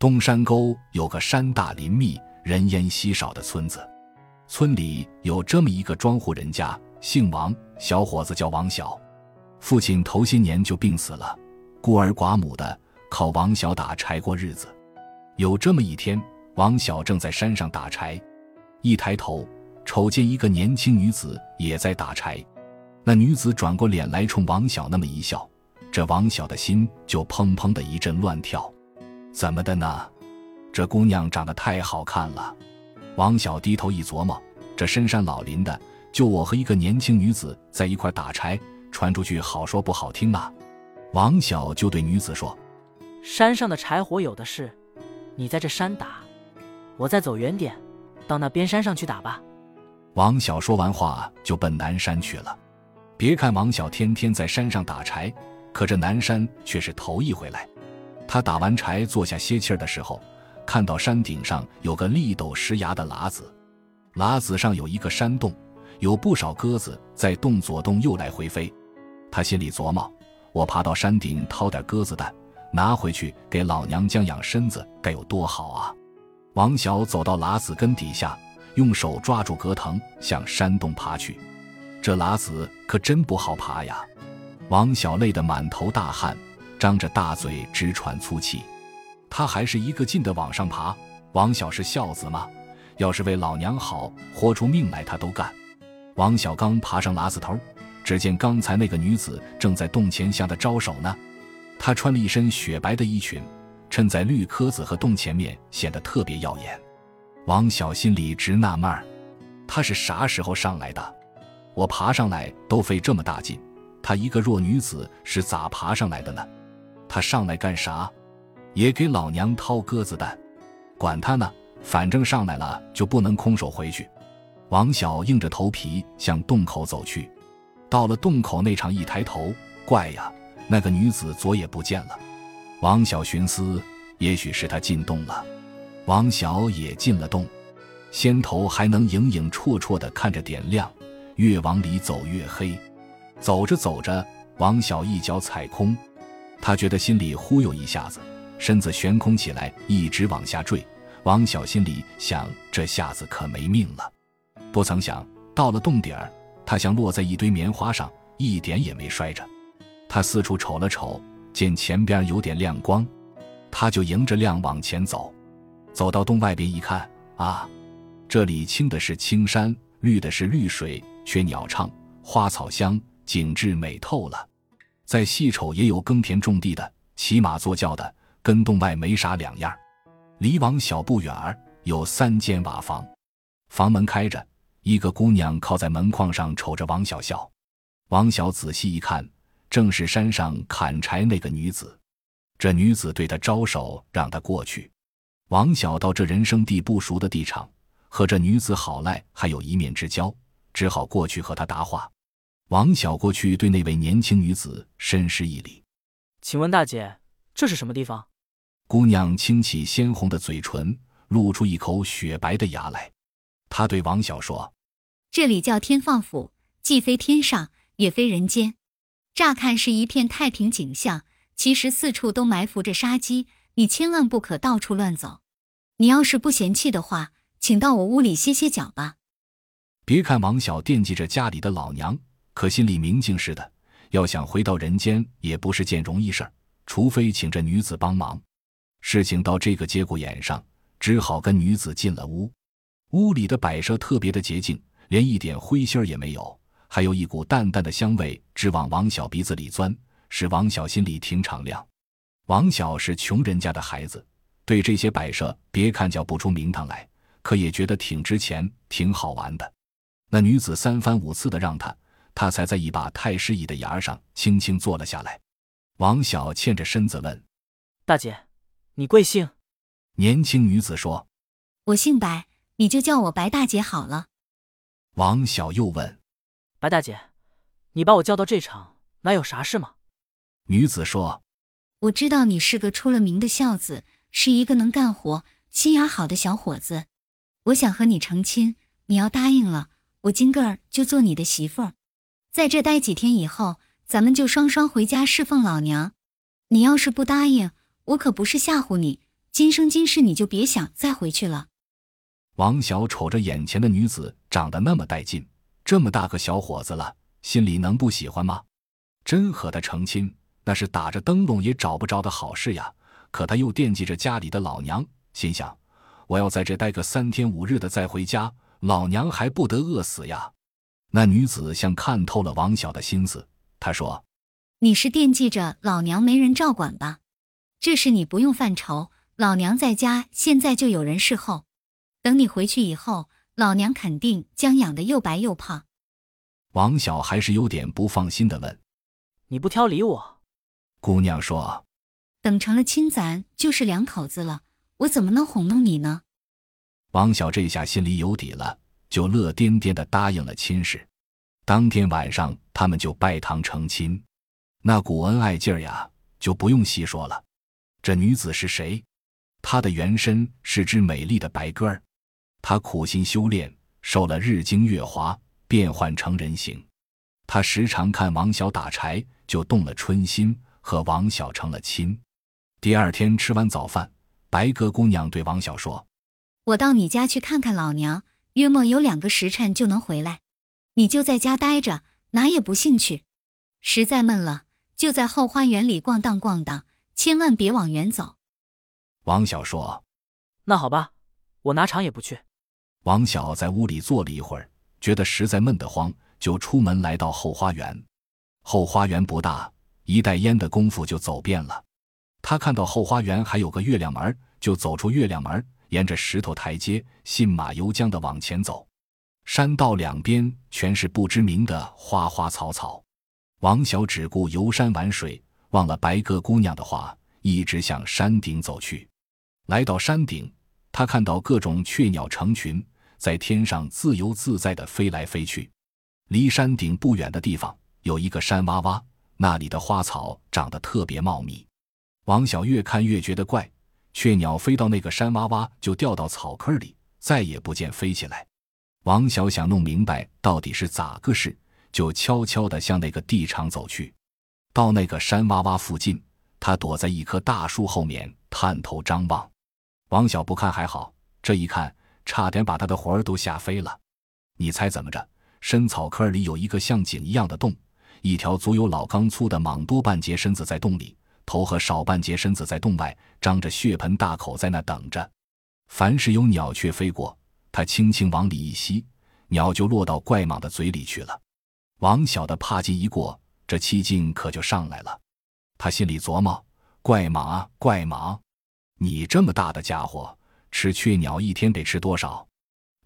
东山沟有个山大林密、人烟稀少的村子，村里有这么一个庄户人家，姓王，小伙子叫王小，父亲头些年就病死了，孤儿寡母的，靠王小打柴过日子。有这么一天，王小正在山上打柴，一抬头，瞅见一个年轻女子也在打柴。那女子转过脸来，冲王小那么一笑，这王小的心就砰砰的一阵乱跳。怎么的呢？这姑娘长得太好看了。王小低头一琢磨，这深山老林的，就我和一个年轻女子在一块打柴，传出去好说不好听啊。王小就对女子说：“山上的柴火有的是，你在这山打，我再走远点，到那边山上去打吧。”王小说完话就奔南山去了。别看王小天天在山上打柴，可这南山却是头一回来。他打完柴坐下歇气儿的时候，看到山顶上有个立斗石崖的喇子，喇子上有一个山洞，有不少鸽子在洞左洞右来回飞。他心里琢磨：我爬到山顶掏点鸽子蛋，拿回去给老娘将养身子，该有多好啊！王小走到喇子根底下，用手抓住葛藤，向山洞爬去。这喇子可真不好爬呀！王小累得满头大汗。张着大嘴直喘粗气，他还是一个劲的往上爬。王小是孝子吗？要是为老娘好，豁出命来他都干。王小刚爬上喇子头，只见刚才那个女子正在洞前向他招手呢。她穿了一身雪白的衣裙，衬在绿壳子和洞前面，显得特别耀眼。王小心里直纳闷儿，她是啥时候上来的？我爬上来都费这么大劲，她一个弱女子是咋爬上来的呢？他上来干啥？也给老娘掏鸽子蛋，管他呢，反正上来了就不能空手回去。王小硬着头皮向洞口走去，到了洞口那场一抬头，怪呀，那个女子左也不见了。王小寻思，也许是她进洞了。王小也进了洞，先头还能影影绰绰的看着点亮，越往里走越黑。走着走着，王小一脚踩空。他觉得心里忽悠一下子，身子悬空起来，一直往下坠。王小心里想：这下子可没命了。不曾想，到了洞底儿，他像落在一堆棉花上，一点也没摔着。他四处瞅了瞅，见前边有点亮光，他就迎着亮往前走。走到洞外边一看，啊，这里青的是青山，绿的是绿水，却鸟唱，花草香，景致美透了。再细瞅也有耕田种地的，骑马坐轿的，跟洞外没啥两样。离王小不远儿有三间瓦房，房门开着，一个姑娘靠在门框上瞅着王小笑。王小仔细一看，正是山上砍柴那个女子。这女子对他招手，让他过去。王小到这人生地不熟的地场，和这女子好赖还有一面之交，只好过去和她搭话。王小过去对那位年轻女子深施一礼，请问大姐，这是什么地方？姑娘轻启鲜红的嘴唇，露出一口雪白的牙来。她对王小说：“这里叫天放府，既非天上，也非人间。乍看是一片太平景象，其实四处都埋伏着杀机，你千万不可到处乱走。你要是不嫌弃的话，请到我屋里歇歇脚吧。”别看王小惦记着家里的老娘。可心里明镜似的，要想回到人间也不是件容易事儿，除非请这女子帮忙。事情到这个节骨眼上，只好跟女子进了屋。屋里的摆设特别的洁净，连一点灰心儿也没有，还有一股淡淡的香味直往王小鼻子里钻，使王小心里挺敞亮。王小是穷人家的孩子，对这些摆设别看叫不出名堂来，可也觉得挺值钱、挺好玩的。那女子三番五次的让他。他才在一把太师椅的沿上轻轻坐了下来。王小欠着身子问：“大姐，你贵姓？”年轻女子说：“我姓白，你就叫我白大姐好了。”王小又问：“白大姐，你把我叫到这场，哪有啥事吗？”女子说：“我知道你是个出了名的孝子，是一个能干活、心眼好的小伙子。我想和你成亲，你要答应了，我今个儿就做你的媳妇儿。”在这待几天以后，咱们就双双回家侍奉老娘。你要是不答应，我可不是吓唬你，今生今世你就别想再回去了。王小瞅着眼前的女子长得那么带劲，这么大个小伙子了，心里能不喜欢吗？真和他成亲，那是打着灯笼也找不着的好事呀。可他又惦记着家里的老娘，心想：我要在这待个三天五日的再回家，老娘还不得饿死呀！那女子像看透了王晓的心思，她说：“你是惦记着老娘没人照管吧？这事你不用犯愁，老娘在家现在就有人侍候。等你回去以后，老娘肯定将养得又白又胖。”王晓还是有点不放心的问：“你不挑理我？”姑娘说。等成了亲，咱就是两口子了，我怎么能哄弄你呢？王晓这下心里有底了，就乐颠颠的答应了亲事。当天晚上，他们就拜堂成亲，那股恩爱劲儿呀，就不用细说了。这女子是谁？她的原身是只美丽的白鸽儿，她苦心修炼，受了日精月华，变换成人形。她时常看王小打柴，就动了春心，和王小成了亲。第二天吃完早饭，白鸽姑娘对王小说：“我到你家去看看老娘，约莫有两个时辰就能回来。你就在家待着，哪也不兴趣。实在闷了，就在后花园里逛荡逛荡，千万别往远走。”王小说：“那好吧，我哪场也不去。”王小在屋里坐了一会儿，觉得实在闷得慌，就出门来到后花园。后花园不大，一袋烟的功夫就走遍了。他看到后花园还有个月亮门，就走出月亮门，沿着石头台阶，信马由缰的往前走。山道两边全是不知名的花花草草。王小只顾游山玩水，忘了白鸽姑娘的话，一直向山顶走去。来到山顶，他看到各种雀鸟成群，在天上自由自在地飞来飞去。离山顶不远的地方有一个山洼洼，那里的花草长得特别茂密。王小越看越觉得怪，雀鸟飞到那个山洼洼就掉到草坑里，再也不见飞起来。王小想弄明白到底是咋个事，就悄悄地向那个地场走去。到那个山洼洼附近，他躲在一棵大树后面探头张望。王小不看还好，这一看差点把他的魂儿都吓飞了。你猜怎么着？深草坑里有一个像井一样的洞，一条足有老缸粗的蟒多半截身子在洞里。头和少半截身子在洞外，张着血盆大口在那等着。凡是有鸟雀飞过，他轻轻往里一吸，鸟就落到怪蟒的嘴里去了。王小的怕劲一过，这气劲可就上来了。他心里琢磨：怪蟒啊，怪蟒，你这么大的家伙，吃雀鸟一天得吃多少？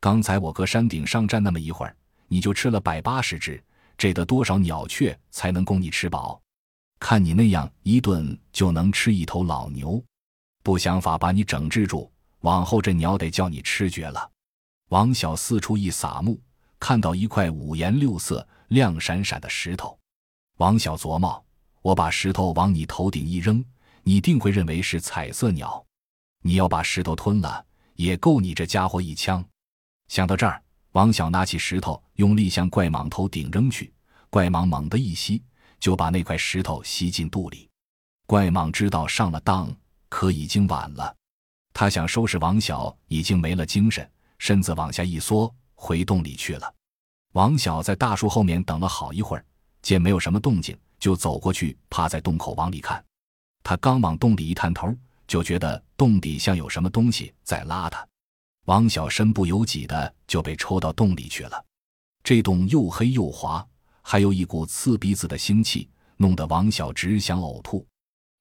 刚才我搁山顶上站那么一会儿，你就吃了百八十只，这得多少鸟雀才能供你吃饱？看你那样一顿就能吃一头老牛，不想法把你整治住，往后这鸟得叫你吃绝了。王小四处一撒目，看到一块五颜六色、亮闪闪的石头。王小琢磨：我把石头往你头顶一扔，你定会认为是彩色鸟。你要把石头吞了，也够你这家伙一枪。想到这儿，王小拿起石头，用力向怪蟒头顶扔去。怪蟒猛地一吸。就把那块石头吸进肚里，怪蟒知道上了当，可已经晚了。他想收拾王小，已经没了精神，身子往下一缩，回洞里去了。王小在大树后面等了好一会儿，见没有什么动静，就走过去，趴在洞口往里看。他刚往洞里一探头，就觉得洞底像有什么东西在拉他。王小身不由己的就被抽到洞里去了。这洞又黑又滑。还有一股刺鼻子的腥气，弄得王小只想呕吐。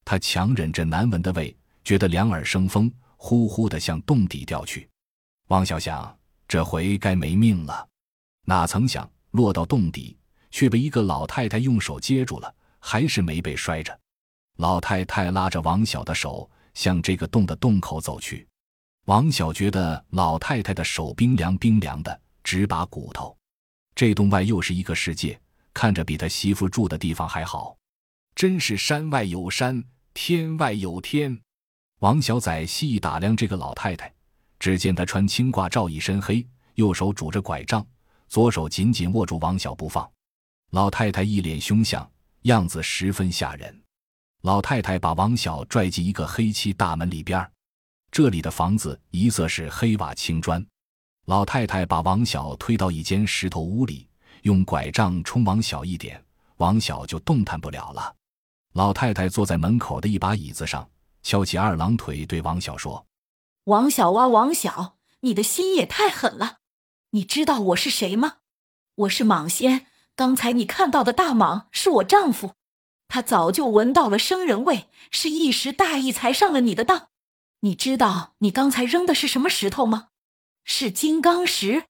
他强忍着难闻的味，觉得两耳生风，呼呼的向洞底掉去。王小想，这回该没命了。哪曾想落到洞底，却被一个老太太用手接住了，还是没被摔着。老太太拉着王小的手，向这个洞的洞口走去。王小觉得老太太的手冰凉冰凉的，直拔骨头。这洞外又是一个世界。看着比他媳妇住的地方还好，真是山外有山，天外有天。王小仔细意打量这个老太太，只见她穿青褂罩，一身黑，右手拄着拐杖，左手紧紧握住王小不放。老太太一脸凶相，样子十分吓人。老太太把王小拽进一个黑漆大门里边这里的房子一色是黑瓦青砖。老太太把王小推到一间石头屋里，用拐杖冲王小一点，王小就动弹不了了。老太太坐在门口的一把椅子上，翘起二郎腿，对王小说：“王小啊，王小，你的心也太狠了。你知道我是谁吗？我是蟒仙。刚才你看到的大蟒是我丈夫，他早就闻到了生人味，是一时大意才上了你的当。你知道你刚才扔的是什么石头吗？是金刚石。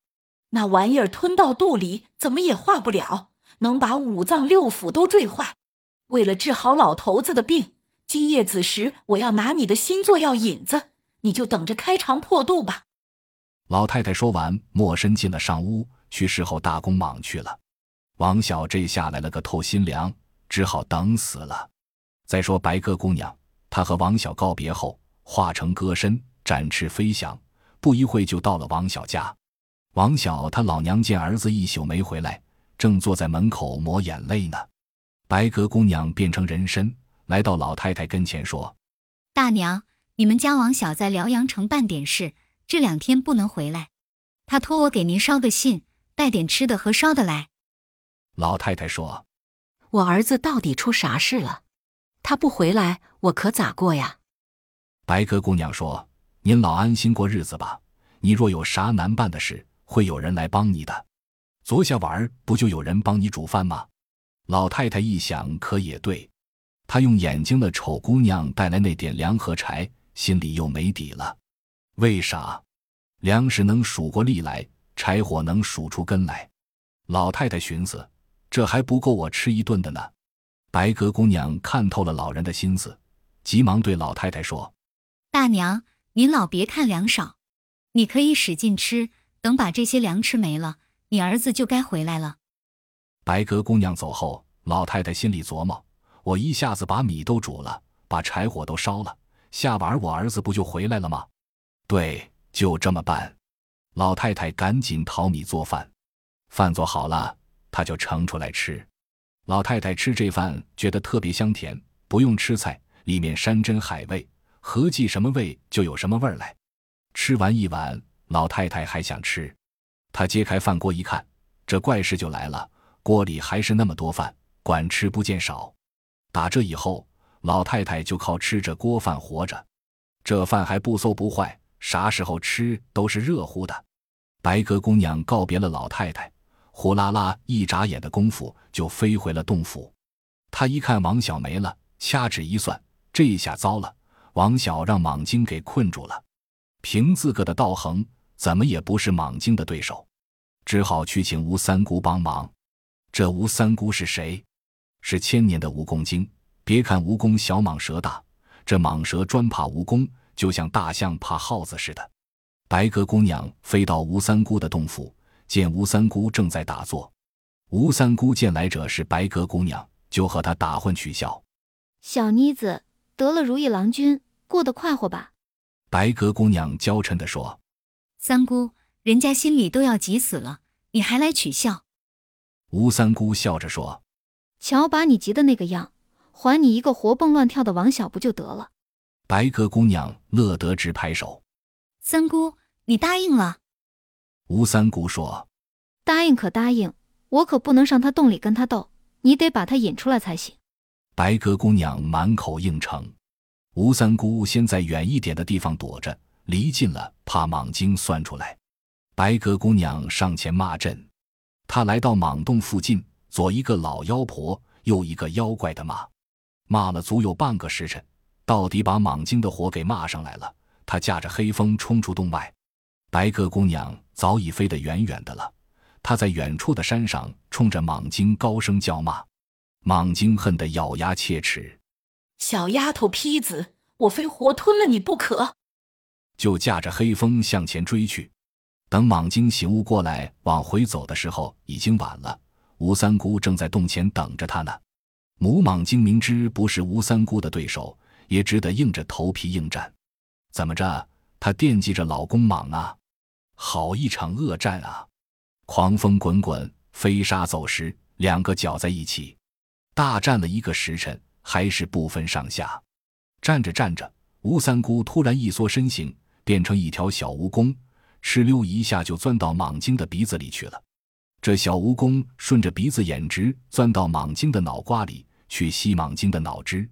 那玩意儿吞到肚里，怎么也化不了，能把五脏六腑都坠坏。”为了治好老头子的病，今夜子时我要拿你的心做药引子，你就等着开肠破肚吧。老太太说完，默身进了上屋去侍候大公蟒去了。王小这下来了个透心凉，只好等死了。再说白鸽姑娘，她和王小告别后，化成鸽身，展翅飞翔，不一会就到了王小家。王小他老娘见儿子一宿没回来，正坐在门口抹眼泪呢。白鸽姑娘变成人参，来到老太太跟前说：“大娘，你们家王小在辽阳城办点事，这两天不能回来。他托我给您捎个信，带点吃的和烧的来。”老太太说：“我儿子到底出啥事了？他不回来，我可咋过呀？”白鸽姑娘说：“您老安心过日子吧。你若有啥难办的事，会有人来帮你的。昨下晚儿不就有人帮你煮饭吗？”老太太一想，可也对，她用眼睛的丑姑娘带来那点粮和柴，心里又没底了。为啥？粮食能数过粒来，柴火能数出根来。老太太寻思，这还不够我吃一顿的呢。白鸽姑娘看透了老人的心思，急忙对老太太说：“大娘，您老别看粮少，你可以使劲吃，等把这些粮吃没了，你儿子就该回来了。”白鸽姑娘走后，老太太心里琢磨：我一下子把米都煮了，把柴火都烧了，下晚我儿子不就回来了吗？对，就这么办。老太太赶紧淘米做饭，饭做好了，她就盛出来吃。老太太吃这饭觉得特别香甜，不用吃菜，里面山珍海味，合计什么味就有什么味儿来。吃完一碗，老太太还想吃，她揭开饭锅一看，这怪事就来了。锅里还是那么多饭，管吃不见少。打这以后，老太太就靠吃这锅饭活着。这饭还不馊不坏，啥时候吃都是热乎的。白鸽姑娘告别了老太太，呼啦啦一眨眼的功夫就飞回了洞府。她一看王小没了，掐指一算，这一下糟了，王小让蟒精给困住了。凭自个的道行，怎么也不是蟒精的对手，只好去请吴三姑帮忙。这吴三姑是谁？是千年的蜈蚣精。别看蜈蚣小蟒蛇大，这蟒蛇专怕蜈蚣，就像大象怕耗子似的。白鸽姑娘飞到吴三姑的洞府，见吴三姑正在打坐。吴三姑见来者是白鸽姑娘，就和她打混取笑：“小妮子得了如意郎君，过得快活吧？”白鸽姑娘娇嗔地说：“三姑，人家心里都要急死了，你还来取笑？”吴三姑笑着说：“瞧，把你急的那个样，还你一个活蹦乱跳的王小不就得了？”白鸽姑娘乐得直拍手：“三姑，你答应了？”吴三姑说：“答应可答应，我可不能上他洞里跟他斗，你得把他引出来才行。”白鸽姑娘满口应承。吴三姑先在远一点的地方躲着，离近了怕蟒精算出来。白鸽姑娘上前骂阵。她来到蟒洞附近，左一个老妖婆，右一个妖怪的骂，骂了足有半个时辰，到底把蟒精的火给骂上来了。他驾着黑风冲出洞外，白鸽姑娘早已飞得远远的了。她在远处的山上冲着蟒精高声叫骂，蟒精恨得咬牙切齿：“小丫头坯子，我非活吞了你不可！”就驾着黑风向前追去。等蟒精醒悟过来，往回走的时候，已经晚了。吴三姑正在洞前等着他呢。母蟒精明知不是吴三姑的对手，也只得硬着头皮应战。怎么着？他惦记着老公蟒啊！好一场恶战啊！狂风滚滚，飞沙走石，两个搅在一起，大战了一个时辰，还是不分上下。战着战着，吴三姑突然一缩身形，变成一条小蜈蚣，哧溜一下就钻到蟒精的鼻子里去了。这小蜈蚣顺着鼻子眼直钻到蟒精的脑瓜里去吸蟒精的脑汁，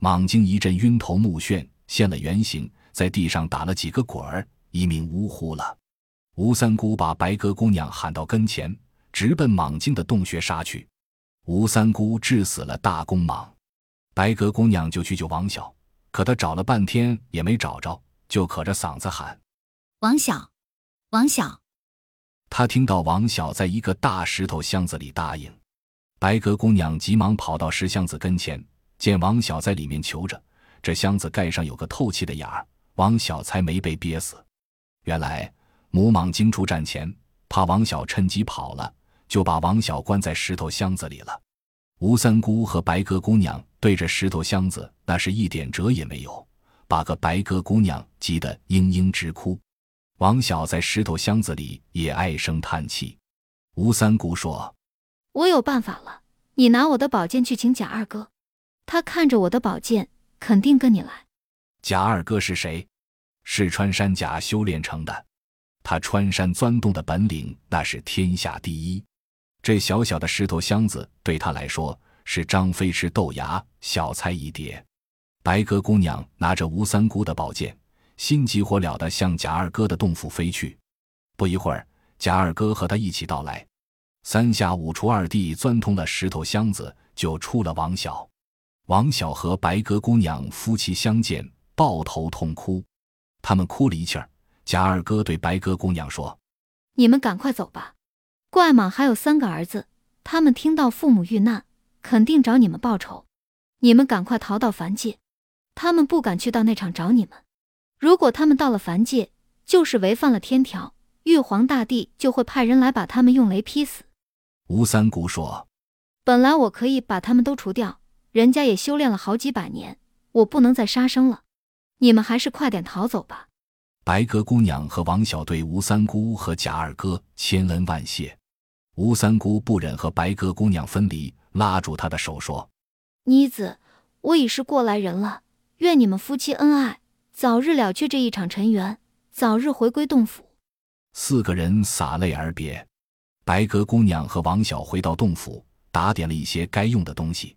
蟒精一阵晕头目眩，现了原形，在地上打了几个滚儿，一命呜呼了。吴三姑把白鸽姑娘喊到跟前，直奔蟒精的洞穴杀去。吴三姑治死了大公蟒，白鸽姑娘就去救王小，可她找了半天也没找着，就可着嗓子喊：“王小，王小。”他听到王小在一个大石头箱子里答应，白鸽姑娘急忙跑到石箱子跟前，见王小在里面求着。这箱子盖上有个透气的眼儿，王小才没被憋死。原来母蟒精出战前，怕王小趁机跑了，就把王小关在石头箱子里了。吴三姑和白鸽姑娘对着石头箱子，那是一点辙也没有，把个白鸽姑娘急得嘤嘤直哭。王小在石头箱子里也唉声叹气。吴三姑说：“我有办法了，你拿我的宝剑去请贾二哥，他看着我的宝剑，肯定跟你来。”贾二哥是谁？是穿山甲修炼成的，他穿山钻洞的本领那是天下第一。这小小的石头箱子对他来说是张飞吃豆芽，小菜一碟。白鸽姑娘拿着吴三姑的宝剑。心急火燎地向贾二哥的洞府飞去。不一会儿，贾二哥和他一起到来，三下五除二地钻通了石头箱子，就出了王小。王小和白鸽姑娘夫妻相见，抱头痛哭。他们哭了一气儿，贾二哥对白鸽姑娘说：“你们赶快走吧，怪蟒还有三个儿子，他们听到父母遇难，肯定找你们报仇。你们赶快逃到凡界，他们不敢去到那场找你们。”如果他们到了凡界，就是违反了天条，玉皇大帝就会派人来把他们用雷劈死。吴三姑说：“本来我可以把他们都除掉，人家也修炼了好几百年，我不能再杀生了。你们还是快点逃走吧。”白鸽姑娘和王小对吴三姑和贾二哥千恩万谢。吴三姑不忍和白鸽姑娘分离，拉住她的手说：“妮子，我已是过来人了，愿你们夫妻恩爱。”早日了却这一场尘缘，早日回归洞府。四个人洒泪而别。白鸽姑娘和王小回到洞府，打点了一些该用的东西。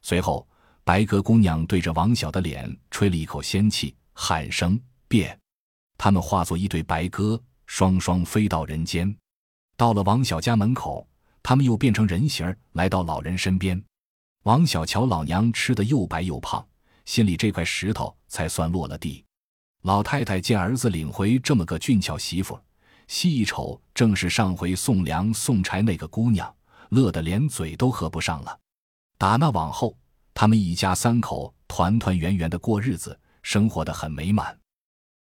随后，白鸽姑娘对着王小的脸吹了一口仙气，喊声“变”，他们化作一对白鸽，双双飞到人间。到了王小家门口，他们又变成人形，来到老人身边。王小瞧老娘吃的又白又胖。心里这块石头才算落了地。老太太见儿子领回这么个俊俏媳妇，细一瞅，正是上回送粮送柴那个姑娘，乐得连嘴都合不上了。打那往后，他们一家三口团团圆圆的过日子，生活得很美满。